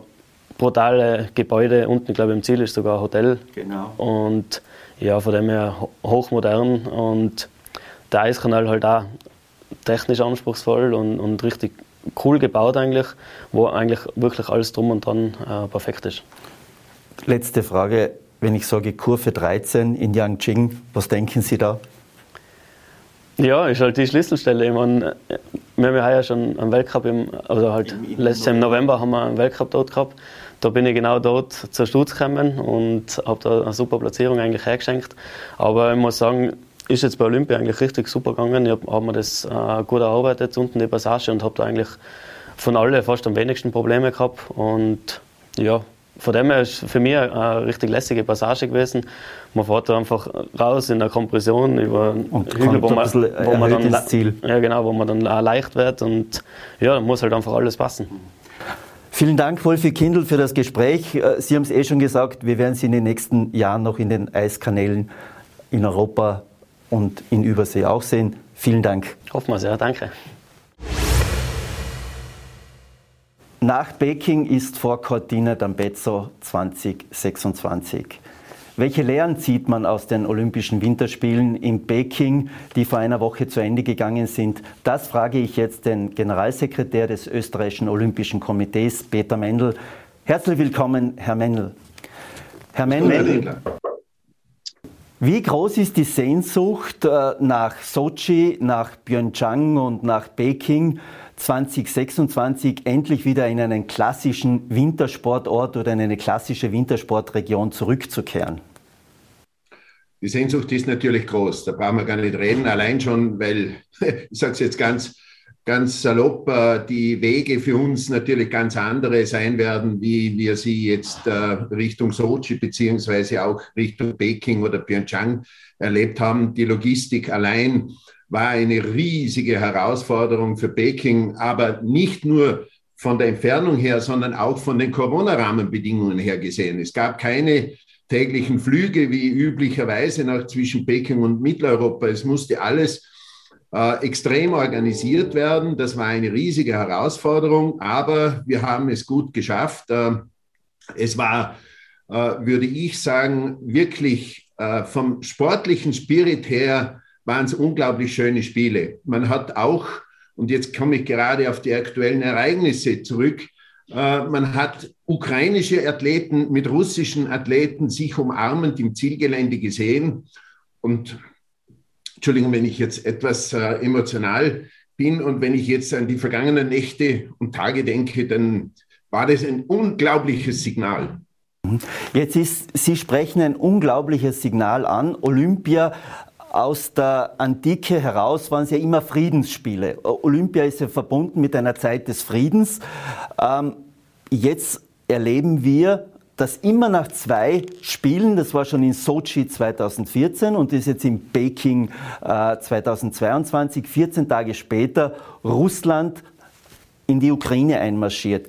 brutale Gebäude. Unten, glaube ich, im Ziel ist sogar ein Hotel. Genau. Und ja, von dem her hochmodern. Und der Eiskanal halt auch technisch anspruchsvoll und, und richtig cool gebaut eigentlich, wo eigentlich wirklich alles drum und dran äh, perfekt ist. Letzte Frage, wenn ich sage Kurve 13 in Yangqing, was denken Sie da? Ja, ist halt die Schlüsselstelle. Ich meine, wir haben ja heuer schon einen Weltcup, im, also halt letztes Jahr im November haben wir einen Weltcup dort gehabt da bin ich genau dort zur Sturz gekommen und habe da eine super Platzierung eigentlich hergeschenkt. Aber ich muss sagen, ist jetzt bei Olympia eigentlich richtig super gegangen. Ich habe hab mir das äh, gut erarbeitet, unten die Passage, und habe da eigentlich von allen fast am wenigsten Probleme gehabt. Und ja, von dem her ist für mich eine richtig lässige Passage gewesen. Man fährt da einfach raus in der Kompression über und Hügel, wo man, wo man dann, Ziel. Ja, genau, wo man dann leicht wird und ja, da muss halt einfach alles passen. Vielen Dank, Wolfi Kindl, für das Gespräch. Äh, Sie haben es eh schon gesagt, wir werden Sie in den nächsten Jahren noch in den Eiskanälen in Europa und in Übersee auch sehen. Vielen Dank. Hoffen wir sehr, danke. Nach Peking ist vor Cortina d'Ampezzo 2026. Welche Lehren zieht man aus den Olympischen Winterspielen in Peking, die vor einer Woche zu Ende gegangen sind? Das frage ich jetzt den Generalsekretär des österreichischen Olympischen Komitees, Peter Mendel. Herzlich willkommen, Herr Mendel. Herr Mendel, wie groß ist die Sehnsucht äh, nach Sochi, nach Pyeongchang und nach Peking 2026 endlich wieder in einen klassischen Wintersportort oder in eine klassische Wintersportregion zurückzukehren? Die Sehnsucht ist natürlich groß, da brauchen wir gar nicht reden, allein schon, weil, ich sage es jetzt ganz, ganz salopp, äh, die Wege für uns natürlich ganz andere sein werden, wie wir sie jetzt äh, Richtung Sochi beziehungsweise auch Richtung Peking oder Pyeongchang erlebt haben. Die Logistik allein war eine riesige Herausforderung für Peking, aber nicht nur von der Entfernung her, sondern auch von den Corona-Rahmenbedingungen her gesehen. Es gab keine täglichen Flüge wie üblicherweise nach zwischen Peking und Mitteleuropa. Es musste alles äh, extrem organisiert werden. Das war eine riesige Herausforderung, aber wir haben es gut geschafft. Äh, es war, äh, würde ich sagen, wirklich äh, vom sportlichen Spirit her waren es unglaublich schöne Spiele. Man hat auch, und jetzt komme ich gerade auf die aktuellen Ereignisse zurück, man hat ukrainische Athleten mit russischen Athleten sich umarmend im Zielgelände gesehen. Und Entschuldigung, wenn ich jetzt etwas äh, emotional bin und wenn ich jetzt an die vergangenen Nächte und Tage denke, dann war das ein unglaubliches Signal. Jetzt ist, Sie sprechen ein unglaubliches Signal an. Olympia aus der Antike heraus waren es ja immer Friedensspiele. Olympia ist ja verbunden mit einer Zeit des Friedens. Ähm, jetzt erleben wir, dass immer nach zwei Spielen, das war schon in Sochi 2014 und ist jetzt in Peking äh, 2022, 14 Tage später, Russland in die Ukraine einmarschiert.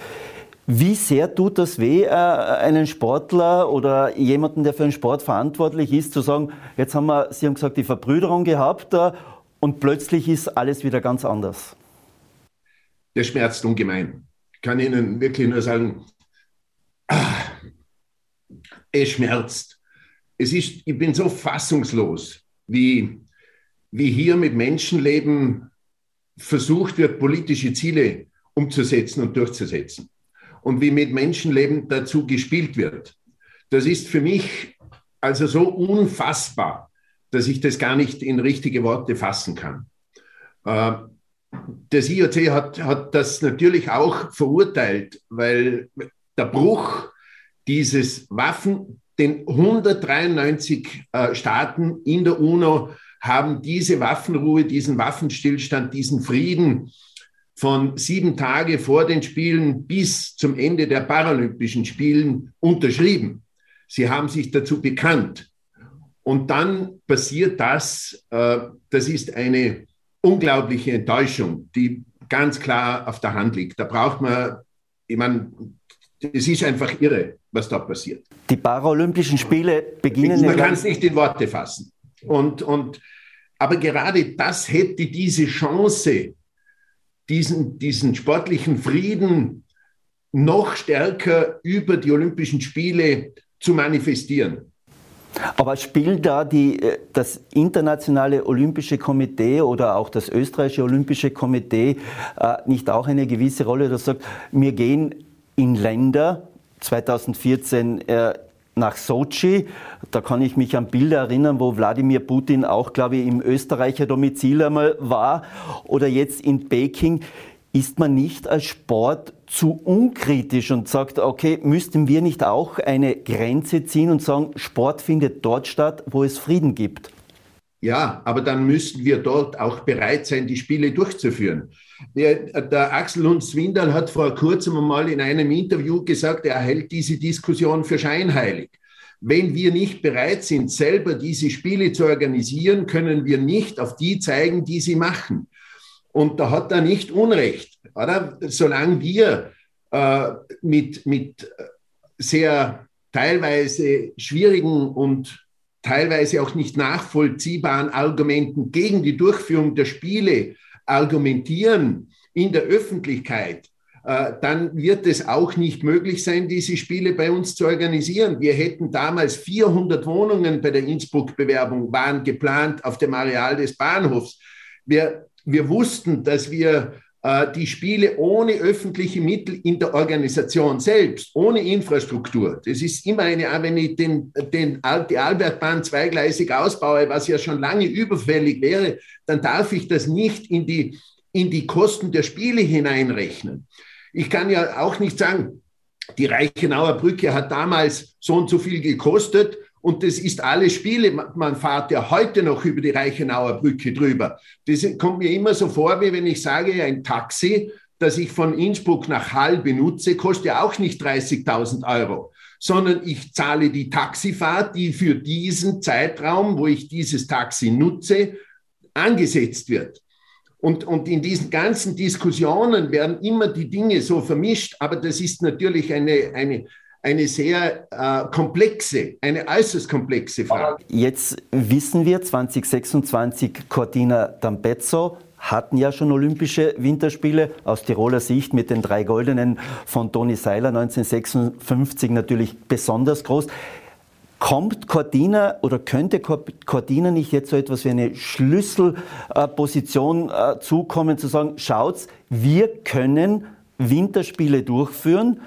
Wie sehr tut das weh, äh, einen Sportler oder jemanden, der für einen Sport verantwortlich ist, zu sagen, jetzt haben wir, Sie haben gesagt, die Verbrüderung gehabt äh, und plötzlich ist alles wieder ganz anders? Das schmerzt ungemein. Ich kann Ihnen wirklich nur sagen, ah, es schmerzt. Es ist, ich bin so fassungslos, wie, wie hier mit Menschenleben versucht wird, politische Ziele umzusetzen und durchzusetzen und wie mit Menschenleben dazu gespielt wird. Das ist für mich also so unfassbar, dass ich das gar nicht in richtige Worte fassen kann. Äh, das IOC hat, hat das natürlich auch verurteilt, weil der Bruch dieses Waffen, den 193 äh, Staaten in der UNO haben diese Waffenruhe, diesen Waffenstillstand, diesen Frieden von sieben Tage vor den Spielen bis zum Ende der Paralympischen Spielen unterschrieben. Sie haben sich dazu bekannt. Und dann passiert das, äh, das ist eine unglaubliche Enttäuschung, die ganz klar auf der Hand liegt. Da braucht man, ich meine, es ist einfach irre, was da passiert. Die Paralympischen Spiele beginnen. Man kann es nicht in Worte fassen. Und, und, aber gerade das hätte diese Chance, diesen, diesen sportlichen Frieden noch stärker über die Olympischen Spiele zu manifestieren. Aber spielt da die, äh, das internationale Olympische Komitee oder auch das österreichische Olympische Komitee äh, nicht auch eine gewisse Rolle, das sagt, wir gehen in Länder, 2014 äh, nach Sochi. Da kann ich mich an Bilder erinnern, wo Wladimir Putin auch, glaube ich, im Österreicher Domizil einmal war oder jetzt in Peking. Ist man nicht als Sport zu unkritisch und sagt, okay, müssten wir nicht auch eine Grenze ziehen und sagen, Sport findet dort statt, wo es Frieden gibt? Ja, aber dann müssten wir dort auch bereit sein, die Spiele durchzuführen. Der, der Axel Lund Swindal hat vor kurzem mal in einem Interview gesagt, er hält diese Diskussion für scheinheilig. Wenn wir nicht bereit sind, selber diese Spiele zu organisieren, können wir nicht auf die zeigen, die sie machen. Und da hat er nicht Unrecht. Oder? Solange wir äh, mit, mit sehr teilweise schwierigen und teilweise auch nicht nachvollziehbaren Argumenten gegen die Durchführung der Spiele argumentieren in der Öffentlichkeit, äh, dann wird es auch nicht möglich sein, diese Spiele bei uns zu organisieren. Wir hätten damals 400 Wohnungen bei der Innsbruck-Bewerbung waren geplant auf dem Areal des Bahnhofs. Wir, wir wussten, dass wir die Spiele ohne öffentliche Mittel in der Organisation selbst, ohne Infrastruktur. Das ist immer eine, wenn ich den, den, die Albertbahn zweigleisig ausbaue, was ja schon lange überfällig wäre, dann darf ich das nicht in die, in die Kosten der Spiele hineinrechnen. Ich kann ja auch nicht sagen, die Reichenauer Brücke hat damals so und so viel gekostet und das ist alles Spiele. Man fährt ja heute noch über die Reichenauer Brücke drüber. Das kommt mir immer so vor, wie wenn ich sage, ein Taxi, das ich von Innsbruck nach Hall benutze, kostet ja auch nicht 30.000 Euro, sondern ich zahle die Taxifahrt, die für diesen Zeitraum, wo ich dieses Taxi nutze, angesetzt wird. Und, und in diesen ganzen Diskussionen werden immer die Dinge so vermischt, aber das ist natürlich eine, eine, eine sehr äh, komplexe, eine äußerst komplexe Frage. Jetzt wissen wir, 2026 Cortina d'Ampezzo hatten ja schon Olympische Winterspiele aus Tiroler Sicht mit den drei Goldenen von Toni Seiler 1956 natürlich besonders groß. Kommt Cortina oder könnte Cortina nicht jetzt so etwas wie eine Schlüsselposition äh, zukommen, zu sagen, schaut, wir können Winterspiele durchführen,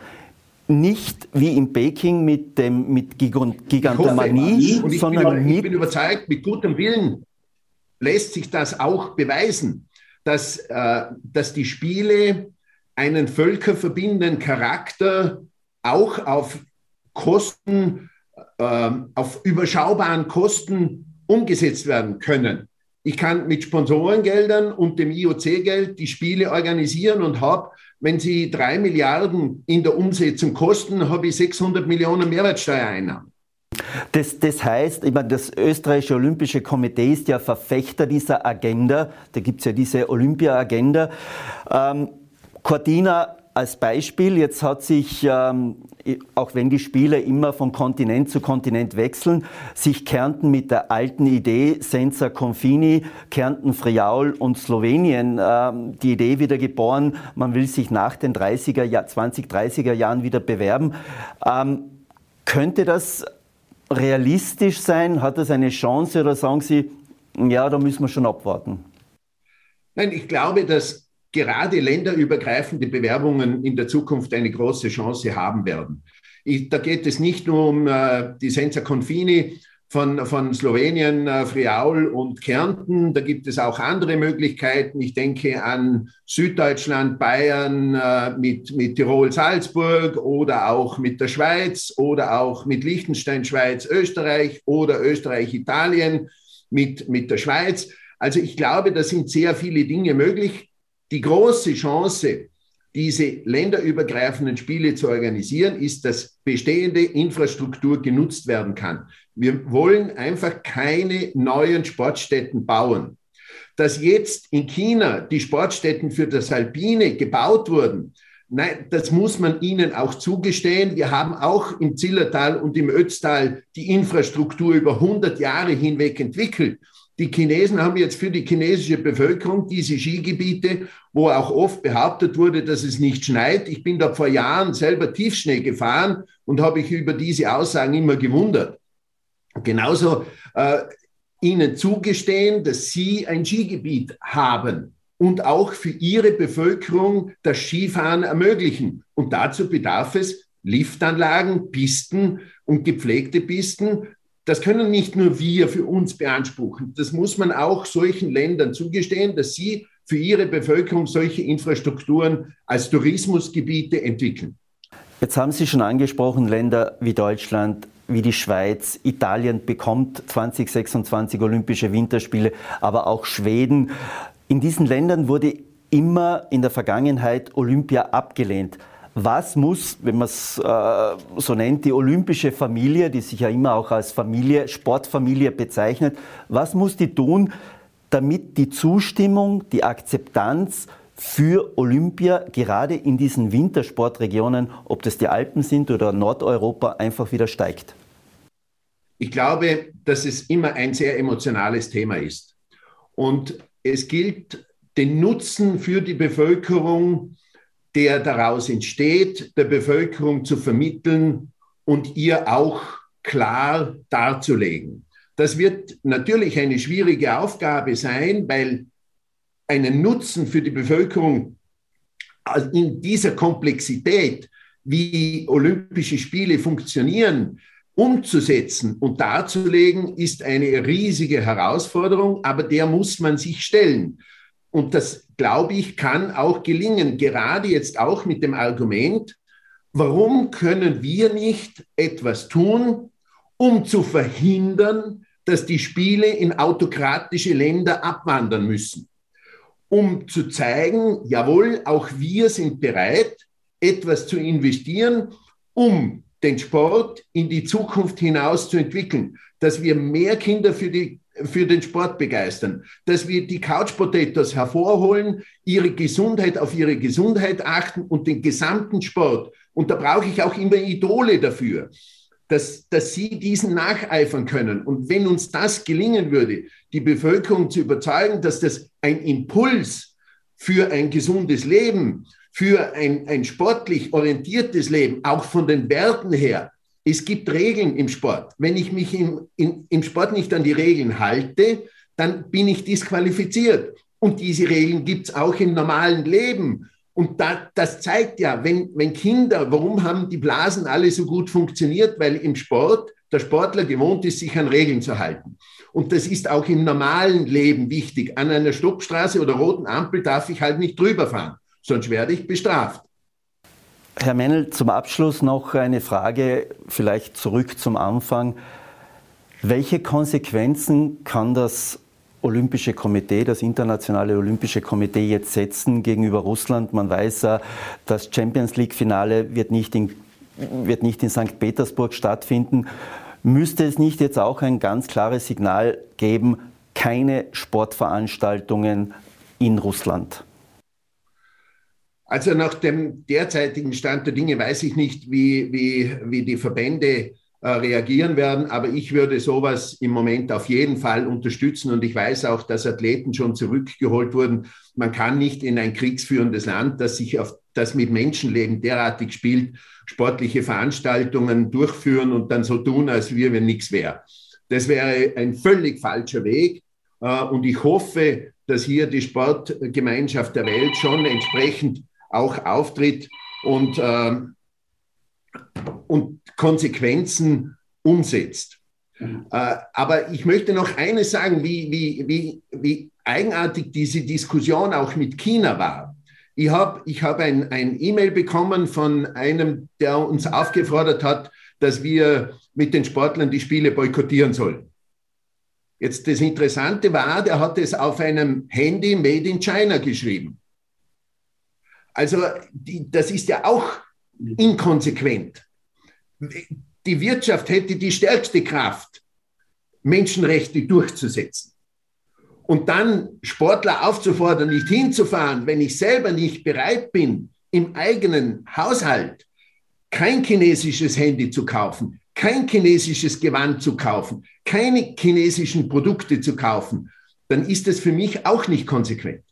nicht wie in Peking mit, dem, mit Gigantomanie, hoffe, sondern bin, mit. Ich bin überzeugt, mit gutem Willen lässt sich das auch beweisen, dass, äh, dass die Spiele einen völkerverbindenden Charakter auch auf Kosten, äh, auf überschaubaren Kosten umgesetzt werden können. Ich kann mit Sponsorengeldern und dem IOC-Geld die Spiele organisieren und habe wenn Sie drei Milliarden in der Umsetzung kosten, habe ich 600 Millionen Mehrwertsteuereinnahmen. Das, das, heißt, ich meine, das österreichische Olympische Komitee ist ja Verfechter dieser Agenda. Da gibt es ja diese Olympia-Agenda. Ähm, Cortina als Beispiel, jetzt hat sich, ähm, auch wenn die Spiele immer von Kontinent zu Kontinent wechseln, sich Kärnten mit der alten Idee Senza Confini, Kärnten, Friaul und Slowenien, ähm, die Idee wieder geboren, man will sich nach den 30er, 20, 30er Jahren wieder bewerben. Ähm, könnte das realistisch sein? Hat das eine Chance oder sagen Sie, ja, da müssen wir schon abwarten? Nein, ich glaube, dass gerade länderübergreifende Bewerbungen in der Zukunft eine große Chance haben werden. Ich, da geht es nicht nur um äh, die Senza Confini von, von Slowenien, äh, Friaul und Kärnten. Da gibt es auch andere Möglichkeiten. Ich denke an Süddeutschland, Bayern äh, mit, mit Tirol, Salzburg oder auch mit der Schweiz oder auch mit Liechtenstein, Schweiz, Österreich oder Österreich, Italien mit, mit der Schweiz. Also ich glaube, da sind sehr viele Dinge möglich die große Chance, diese länderübergreifenden Spiele zu organisieren, ist, dass bestehende Infrastruktur genutzt werden kann. Wir wollen einfach keine neuen Sportstätten bauen. Dass jetzt in China die Sportstätten für das Alpine gebaut wurden, nein, das muss man ihnen auch zugestehen. Wir haben auch im Zillertal und im Ötztal die Infrastruktur über 100 Jahre hinweg entwickelt. Die Chinesen haben jetzt für die chinesische Bevölkerung diese Skigebiete, wo auch oft behauptet wurde, dass es nicht schneit. Ich bin da vor Jahren selber Tiefschnee gefahren und habe ich über diese Aussagen immer gewundert. Genauso äh, ihnen zugestehen, dass sie ein Skigebiet haben und auch für ihre Bevölkerung das Skifahren ermöglichen. Und dazu bedarf es Liftanlagen, Pisten und gepflegte Pisten, das können nicht nur wir für uns beanspruchen. Das muss man auch solchen Ländern zugestehen, dass sie für ihre Bevölkerung solche Infrastrukturen als Tourismusgebiete entwickeln. Jetzt haben Sie schon angesprochen, Länder wie Deutschland, wie die Schweiz, Italien bekommt 2026 Olympische Winterspiele, aber auch Schweden. In diesen Ländern wurde immer in der Vergangenheit Olympia abgelehnt was muss, wenn man es äh, so nennt, die olympische Familie, die sich ja immer auch als Familie, Sportfamilie bezeichnet, was muss die tun, damit die Zustimmung, die Akzeptanz für Olympia gerade in diesen Wintersportregionen, ob das die Alpen sind oder Nordeuropa, einfach wieder steigt? ich glaube, dass es immer ein sehr emotionales Thema ist. Und es gilt, den Nutzen für die Bevölkerung, der daraus entsteht, der Bevölkerung zu vermitteln und ihr auch klar darzulegen. Das wird natürlich eine schwierige Aufgabe sein, weil einen Nutzen für die Bevölkerung in dieser Komplexität, wie Olympische Spiele funktionieren, umzusetzen und darzulegen, ist eine riesige Herausforderung, aber der muss man sich stellen. Und das, glaube ich, kann auch gelingen, gerade jetzt auch mit dem Argument, warum können wir nicht etwas tun, um zu verhindern, dass die Spiele in autokratische Länder abwandern müssen, um zu zeigen, jawohl, auch wir sind bereit, etwas zu investieren, um den Sport in die Zukunft hinaus zu entwickeln, dass wir mehr Kinder für, die, für den Sport begeistern, dass wir die Couch Potatoes hervorholen, ihre Gesundheit auf ihre Gesundheit achten und den gesamten Sport. Und da brauche ich auch immer Idole dafür, dass, dass sie diesen nacheifern können. Und wenn uns das gelingen würde, die Bevölkerung zu überzeugen, dass das ein Impuls für ein gesundes Leben, für ein, ein sportlich orientiertes Leben, auch von den Werten her. Es gibt Regeln im Sport. Wenn ich mich im, in, im Sport nicht an die Regeln halte, dann bin ich disqualifiziert. Und diese Regeln gibt es auch im normalen Leben. Und da, das zeigt ja, wenn, wenn Kinder, warum haben die Blasen alle so gut funktioniert? Weil im Sport der Sportler gewohnt ist, sich an Regeln zu halten. Und das ist auch im normalen Leben wichtig. An einer Stoppstraße oder roten Ampel darf ich halt nicht drüber fahren sonst werde ich bestraft. Herr Mennel, zum Abschluss noch eine Frage, vielleicht zurück zum Anfang. Welche Konsequenzen kann das Olympische Komitee, das Internationale Olympische Komitee jetzt setzen gegenüber Russland? Man weiß, das Champions League-Finale wird wird nicht in St. Petersburg stattfinden. Müsste es nicht jetzt auch ein ganz klares Signal geben, keine Sportveranstaltungen in Russland? Also nach dem derzeitigen Stand der Dinge weiß ich nicht, wie, wie, wie die Verbände äh, reagieren werden, aber ich würde sowas im Moment auf jeden Fall unterstützen und ich weiß auch, dass Athleten schon zurückgeholt wurden. Man kann nicht in ein kriegsführendes Land, das sich auf das mit Menschenleben derartig spielt, sportliche Veranstaltungen durchführen und dann so tun, als wir, wenn nichts wäre. Das wäre ein völlig falscher Weg. Äh, und ich hoffe, dass hier die Sportgemeinschaft der Welt schon entsprechend auch auftritt und, äh, und Konsequenzen umsetzt. Mhm. Äh, aber ich möchte noch eines sagen, wie, wie, wie, wie eigenartig diese Diskussion auch mit China war. Ich habe ich hab ein, ein E-Mail bekommen von einem, der uns aufgefordert hat, dass wir mit den Sportlern die Spiele boykottieren sollen. Jetzt das Interessante war, der hat es auf einem Handy Made in China geschrieben. Also die, das ist ja auch inkonsequent. Die Wirtschaft hätte die stärkste Kraft, Menschenrechte durchzusetzen. Und dann Sportler aufzufordern, nicht hinzufahren, wenn ich selber nicht bereit bin, im eigenen Haushalt kein chinesisches Handy zu kaufen, kein chinesisches Gewand zu kaufen, keine chinesischen Produkte zu kaufen, dann ist das für mich auch nicht konsequent.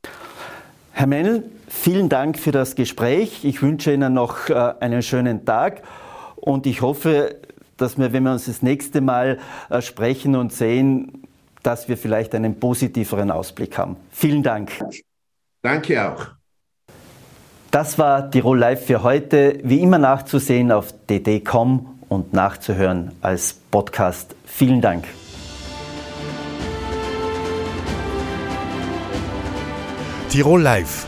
Herr Mennel, vielen Dank für das Gespräch. Ich wünsche Ihnen noch äh, einen schönen Tag und ich hoffe, dass wir, wenn wir uns das nächste Mal äh, sprechen und sehen, dass wir vielleicht einen positiveren Ausblick haben. Vielen Dank. Danke auch. Das war Tirol Live für heute. Wie immer nachzusehen auf dd.com und nachzuhören als Podcast. Vielen Dank. Tirol Live,